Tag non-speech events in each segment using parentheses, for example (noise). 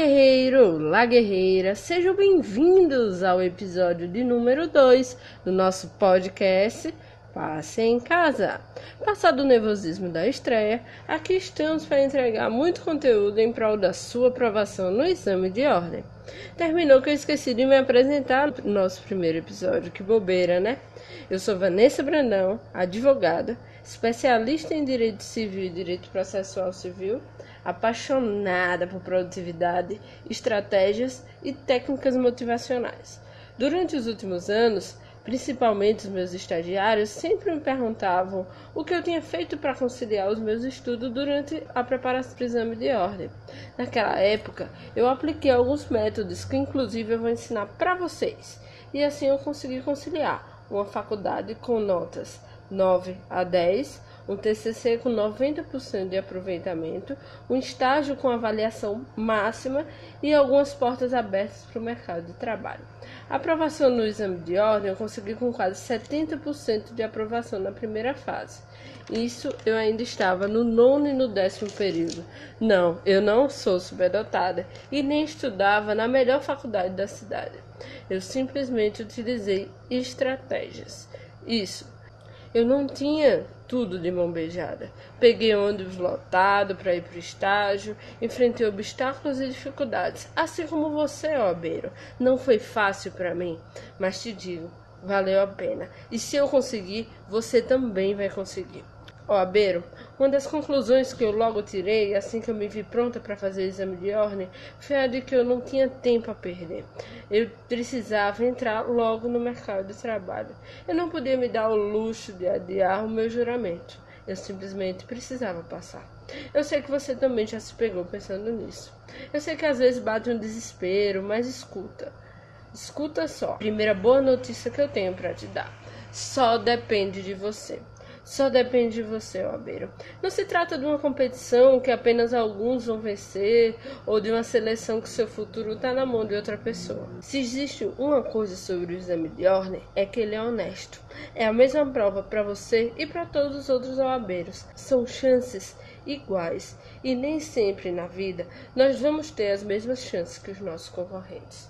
Guerreiro! Olá, guerreira! Sejam bem-vindos ao episódio de número 2 do nosso podcast Passe em Casa. Passado o nervosismo da estreia, aqui estamos para entregar muito conteúdo em prol da sua aprovação no exame de ordem. Terminou que eu esqueci de me apresentar no nosso primeiro episódio, que bobeira, né? Eu sou Vanessa Brandão, advogada, especialista em direito civil e direito processual civil apaixonada por produtividade, estratégias e técnicas motivacionais. Durante os últimos anos, principalmente os meus estagiários sempre me perguntavam o que eu tinha feito para conciliar os meus estudos durante a preparação para o exame de ordem. Naquela época, eu apliquei alguns métodos que inclusive eu vou ensinar para vocês. E assim eu consegui conciliar uma faculdade com notas 9 a 10 um TCC com 90% de aproveitamento, um estágio com avaliação máxima e algumas portas abertas para o mercado de trabalho. Aprovação no exame de ordem eu consegui com quase 70% de aprovação na primeira fase. Isso eu ainda estava no nono e no décimo período. Não, eu não sou superdotada e nem estudava na melhor faculdade da cidade. Eu simplesmente utilizei estratégias. Isso. Eu não tinha tudo de mão beijada. Peguei ônibus lotado para ir para o estágio, enfrentei obstáculos e dificuldades, assim como você, ó Beiro. Não foi fácil para mim, mas te digo, valeu a pena. E se eu conseguir, você também vai conseguir. Ó, Abeiro, uma das conclusões que eu logo tirei, assim que eu me vi pronta para fazer o exame de ordem, foi a de que eu não tinha tempo a perder. Eu precisava entrar logo no mercado de trabalho. Eu não podia me dar o luxo de adiar o meu juramento. Eu simplesmente precisava passar. Eu sei que você também já se pegou pensando nisso. Eu sei que às vezes bate um desespero, mas escuta. Escuta só. Primeira boa notícia que eu tenho para te dar. Só depende de você. Só depende de você, Obeiro. Não se trata de uma competição que apenas alguns vão vencer ou de uma seleção que seu futuro está na mão de outra pessoa. Se existe uma coisa sobre o exame de ordem, é que ele é honesto. É a mesma prova para você e para todos os outros OABeiros. São chances iguais e nem sempre na vida nós vamos ter as mesmas chances que os nossos concorrentes.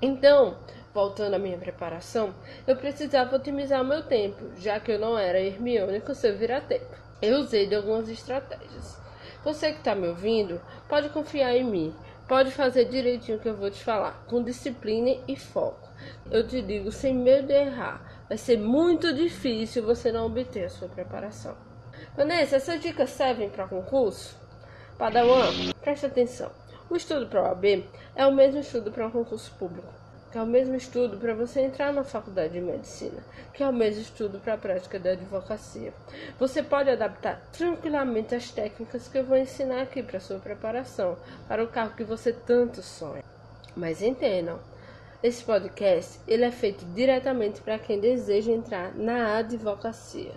Então, voltando à minha preparação, eu precisava otimizar meu tempo, já que eu não era Hermione com seu vira-tempo. Eu usei de algumas estratégias. Você que está me ouvindo, pode confiar em mim. Pode fazer direitinho o que eu vou te falar, com disciplina e foco. Eu te digo sem medo de errar. Vai ser muito difícil você não obter a sua preparação. Vanessa, essas dicas servem para concurso? Padawan, preste atenção. O estudo para o AB é o mesmo estudo para um concurso público que é o mesmo estudo para você entrar na faculdade de medicina, que é o mesmo estudo para a prática da advocacia. Você pode adaptar tranquilamente as técnicas que eu vou ensinar aqui para sua preparação, para o cargo que você tanto sonha. Mas entendam, esse podcast ele é feito diretamente para quem deseja entrar na advocacia.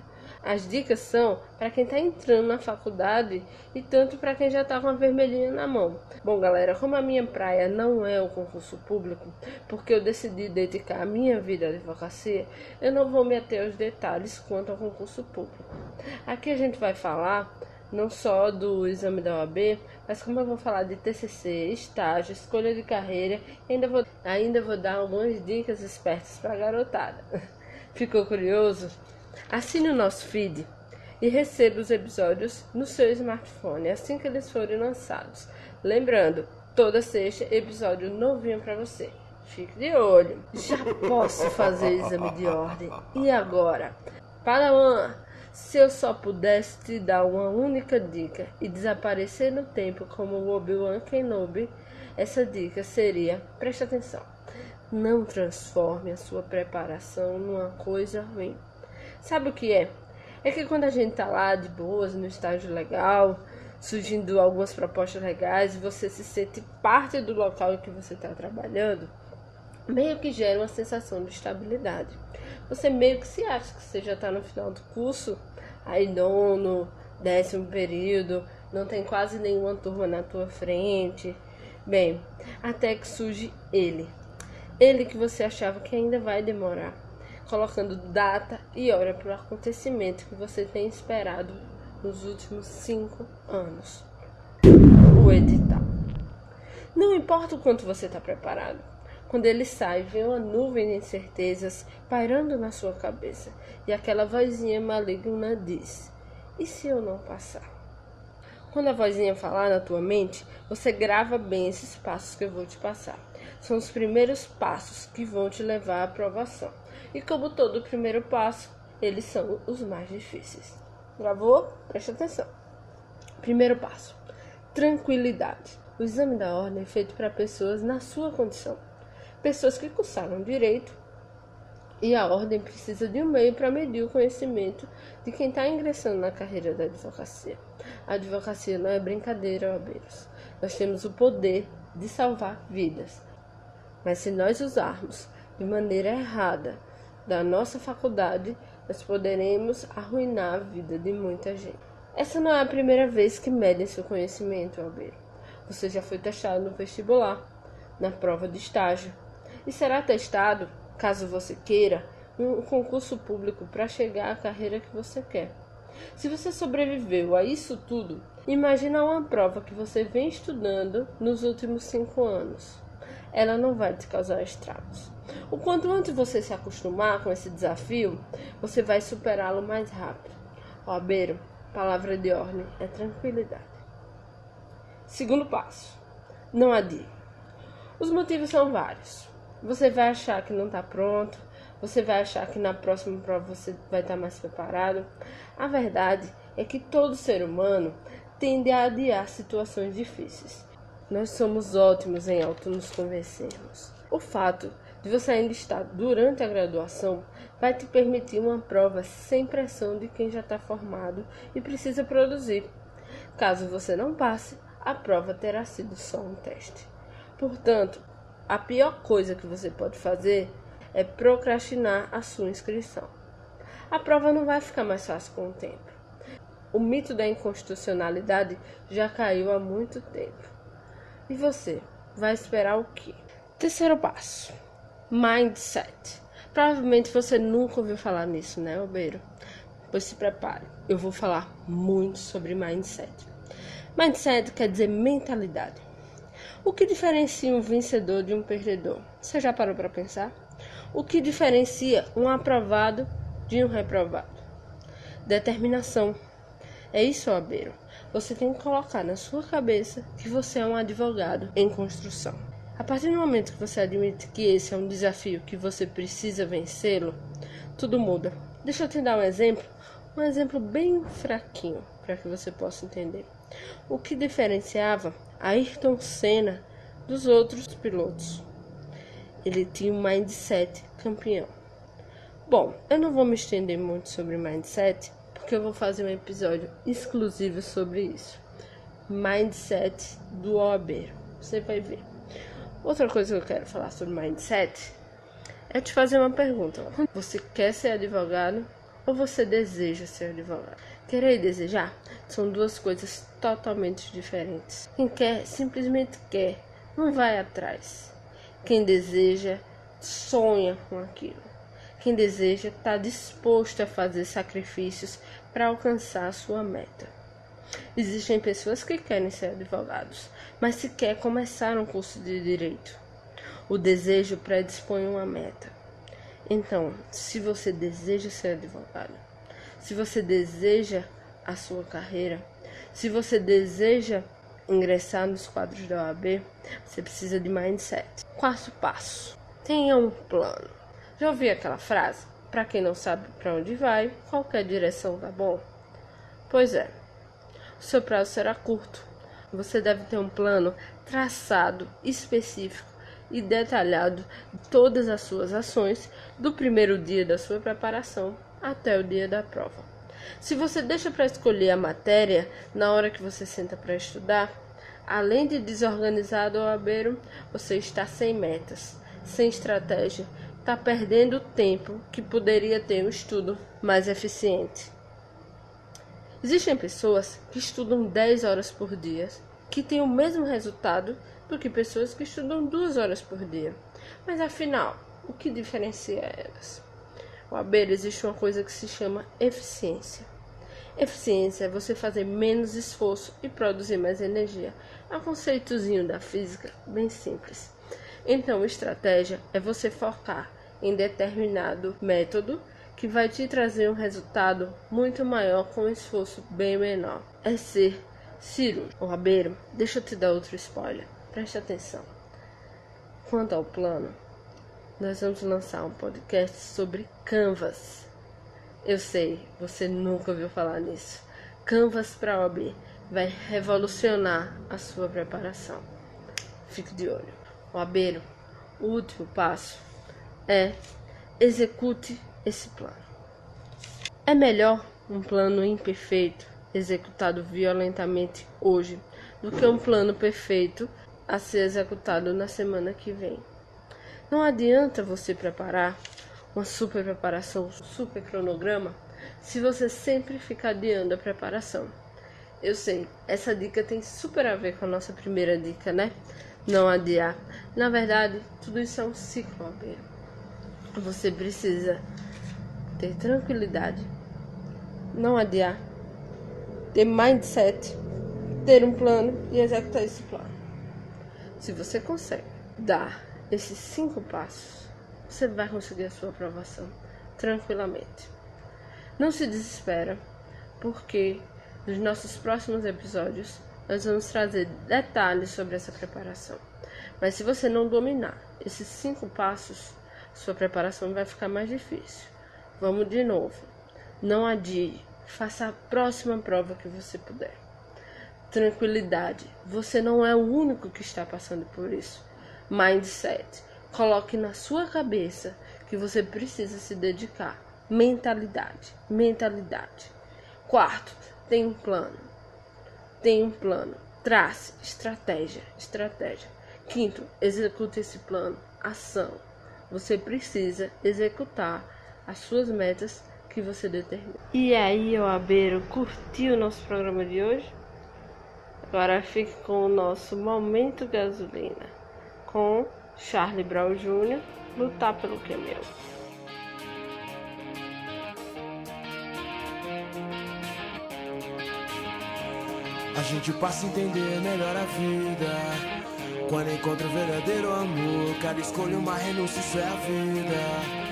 As dicas são para quem está entrando na faculdade e tanto para quem já está com a vermelhinha na mão. Bom, galera, como a minha praia não é o concurso público, porque eu decidi dedicar a minha vida à advocacia, eu não vou me aos detalhes quanto ao concurso público. Aqui a gente vai falar não só do exame da OAB, mas como eu vou falar de TCC, estágio, escolha de carreira, ainda vou, ainda vou dar algumas dicas espertas para a garotada. (laughs) Ficou curioso? Assine o nosso feed e receba os episódios no seu smartphone assim que eles forem lançados. Lembrando, toda sexta episódio novinho para você. Fique de olho. Já posso fazer exame de ordem. E agora? Padawan, se eu só pudesse te dar uma única dica e desaparecer no tempo como o Obi-Wan Kenobi, essa dica seria: preste atenção. Não transforme a sua preparação numa coisa ruim. Sabe o que é? É que quando a gente tá lá de boas, no estágio legal, surgindo algumas propostas legais você se sente parte do local em que você está trabalhando, meio que gera uma sensação de estabilidade. Você meio que se acha que você já está no final do curso, aí nono, décimo período, não tem quase nenhuma turma na tua frente. Bem, até que surge ele. Ele que você achava que ainda vai demorar colocando data e hora para o acontecimento que você tem esperado nos últimos cinco anos. O edital. Não importa o quanto você está preparado. Quando ele sai, vem uma nuvem de incertezas pairando na sua cabeça e aquela vozinha maligna diz: E se eu não passar? Quando a vozinha falar na tua mente, você grava bem esses passos que eu vou te passar. São os primeiros passos que vão te levar à aprovação. E como todo primeiro passo, eles são os mais difíceis. Gravou? Preste atenção. Primeiro passo: tranquilidade. O exame da ordem é feito para pessoas na sua condição. Pessoas que cursaram direito e a ordem precisa de um meio para medir o conhecimento de quem está ingressando na carreira da advocacia. A advocacia não é brincadeira, obreiros. Nós temos o poder de salvar vidas. Mas se nós usarmos de maneira errada da nossa faculdade, nós poderemos arruinar a vida de muita gente. Essa não é a primeira vez que medem seu conhecimento, obreiro. Você já foi testado no vestibular, na prova de estágio, e será testado caso você queira, um concurso público para chegar à carreira que você quer. Se você sobreviveu a isso tudo, imagina uma prova que você vem estudando nos últimos cinco anos. Ela não vai te causar estragos. O quanto antes você se acostumar com esse desafio, você vai superá-lo mais rápido. Albeiro, palavra de ordem é tranquilidade. Segundo passo: não adie. Os motivos são vários. Você vai achar que não está pronto, você vai achar que na próxima prova você vai estar tá mais preparado. A verdade é que todo ser humano tende a adiar situações difíceis. Nós somos ótimos em auto nos convencermos. O fato de você ainda estar durante a graduação vai te permitir uma prova sem pressão de quem já está formado e precisa produzir. Caso você não passe, a prova terá sido só um teste. Portanto, a pior coisa que você pode fazer é procrastinar a sua inscrição. A prova não vai ficar mais fácil com o tempo. O mito da inconstitucionalidade já caiu há muito tempo. E você vai esperar o quê? Terceiro passo: mindset. Provavelmente você nunca ouviu falar nisso, né, Obeiro? Pois se prepare, eu vou falar muito sobre mindset. Mindset quer dizer mentalidade. O que diferencia um vencedor de um perdedor? Você já parou para pensar? O que diferencia um aprovado de um reprovado? Determinação. É isso, Abeiro. Você tem que colocar na sua cabeça que você é um advogado em construção. A partir do momento que você admite que esse é um desafio que você precisa vencê-lo, tudo muda. Deixa eu te dar um exemplo, um exemplo bem fraquinho para que você possa entender. O que diferenciava Ayrton Senna dos outros pilotos. Ele tinha um mindset campeão. Bom, eu não vou me estender muito sobre mindset, porque eu vou fazer um episódio exclusivo sobre isso. Mindset do OAB. Você vai ver. Outra coisa que eu quero falar sobre mindset é te fazer uma pergunta. Você quer ser advogado ou você deseja ser advogado? Querer e desejar são duas coisas totalmente diferentes. Quem quer simplesmente quer, não vai atrás. Quem deseja sonha com aquilo. Quem deseja está disposto a fazer sacrifícios para alcançar a sua meta. Existem pessoas que querem ser advogados, mas sequer começaram um curso de direito. O desejo predispõe uma meta. Então, se você deseja ser advogado, se você deseja a sua carreira, se você deseja ingressar nos quadros da OAB, você precisa de mindset. Quarto passo: tenha um plano. Já ouviu aquela frase? Para quem não sabe para onde vai, qualquer direção tá bom? Pois é, seu prazo será curto. Você deve ter um plano traçado, específico e detalhado de todas as suas ações do primeiro dia da sua preparação até o dia da prova. Se você deixa para escolher a matéria na hora que você senta para estudar, além de desorganizado ou abeiro, você está sem metas, sem estratégia, está perdendo tempo que poderia ter um estudo mais eficiente. Existem pessoas que estudam 10 horas por dia, que têm o mesmo resultado do que pessoas que estudam 2 horas por dia. Mas afinal, o que diferencia elas? O abelha existe uma coisa que se chama eficiência. Eficiência é você fazer menos esforço e produzir mais energia. É um conceitozinho da física bem simples. Então, estratégia é você focar em determinado método que vai te trazer um resultado muito maior com um esforço bem menor. É ser cirúrgico. O rabeiro, deixa eu te dar outro spoiler. Preste atenção. Quanto ao plano, nós vamos lançar um podcast sobre Canvas. Eu sei, você nunca ouviu falar nisso. Canvas para OAB vai revolucionar a sua preparação. Fique de olho. OABeiro, o último passo é execute esse plano. É melhor um plano imperfeito executado violentamente hoje do que um plano perfeito a ser executado na semana que vem. Não adianta você preparar uma super preparação, um super cronograma, se você sempre ficar adiando a preparação. Eu sei, essa dica tem super a ver com a nossa primeira dica, né? Não adiar. Na verdade, tudo isso é um ciclo. Você precisa ter tranquilidade, não adiar, ter mindset, ter um plano e executar esse plano. Se você consegue dar esses cinco passos, você vai conseguir a sua aprovação tranquilamente. Não se desespera, porque nos nossos próximos episódios nós vamos trazer detalhes sobre essa preparação. Mas se você não dominar esses cinco passos, sua preparação vai ficar mais difícil. Vamos de novo. Não adie. Faça a próxima prova que você puder. Tranquilidade. Você não é o único que está passando por isso. Mindset. Coloque na sua cabeça que você precisa se dedicar. Mentalidade. Mentalidade. Quarto, tem um plano. Tem um plano. Trace estratégia. Estratégia. Quinto, execute esse plano. Ação você precisa executar as suas metas que você determina. E aí, Oabeiro, curtiu o nosso programa de hoje? Agora fique com o nosso Momento Gasolina, com Charlie Brown Jr., Lutar pelo que é meu. A gente passa a entender melhor a vida quando encontro o verdadeiro amor, cada escolha uma renúncia, isso é a vida.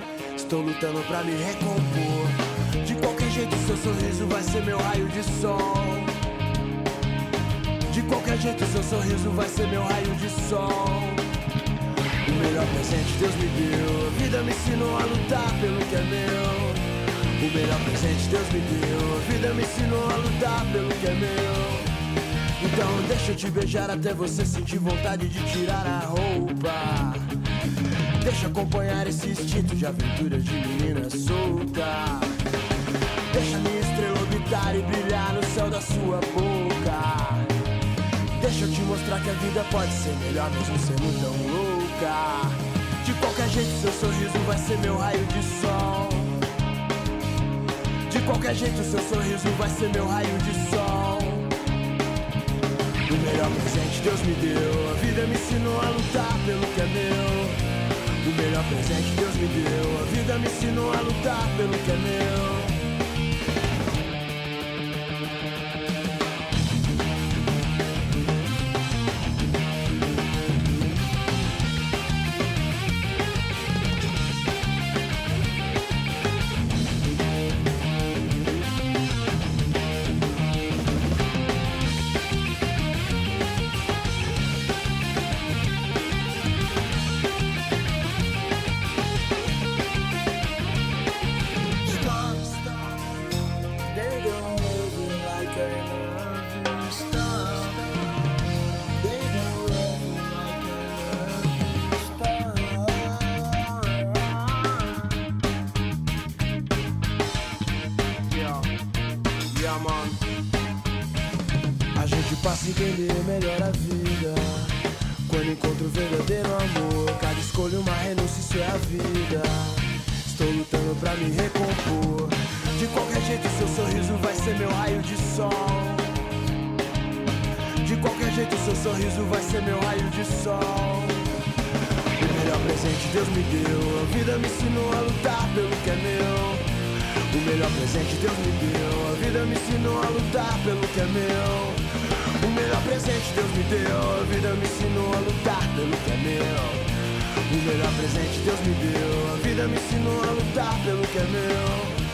Estou lutando pra me recompor. De qualquer jeito, seu sorriso vai ser meu raio de sol. De qualquer jeito, seu sorriso vai ser meu raio de sol. O melhor presente Deus me deu. A vida me ensinou a lutar pelo que é meu. O melhor presente Deus me deu. A vida me ensinou a lutar pelo que é meu. Então deixa eu te beijar até você sentir vontade de tirar a roupa. Deixa acompanhar esse instinto de aventura de menina solta. Deixa minha estrela orbitar e brilhar no céu da sua boca. Deixa eu te mostrar que a vida pode ser melhor mesmo sendo tão louca. De qualquer jeito, seu sorriso vai ser meu raio de sol. De qualquer jeito, seu sorriso vai ser meu raio de sol. O melhor presente Deus me deu. A vida me ensinou a lutar pelo que é meu. O melhor presente Deus me deu. A vida me ensinou a lutar pelo que é meu. Sorriso vai ser meu raio de sol. O melhor presente Deus me deu. A vida me ensinou a lutar pelo que é meu. O melhor presente Deus me deu. A vida me ensinou a lutar pelo que é meu. O melhor presente Deus me deu. A vida me ensinou a lutar pelo que é meu. O melhor presente Deus me deu. A vida me ensinou a lutar pelo que é meu.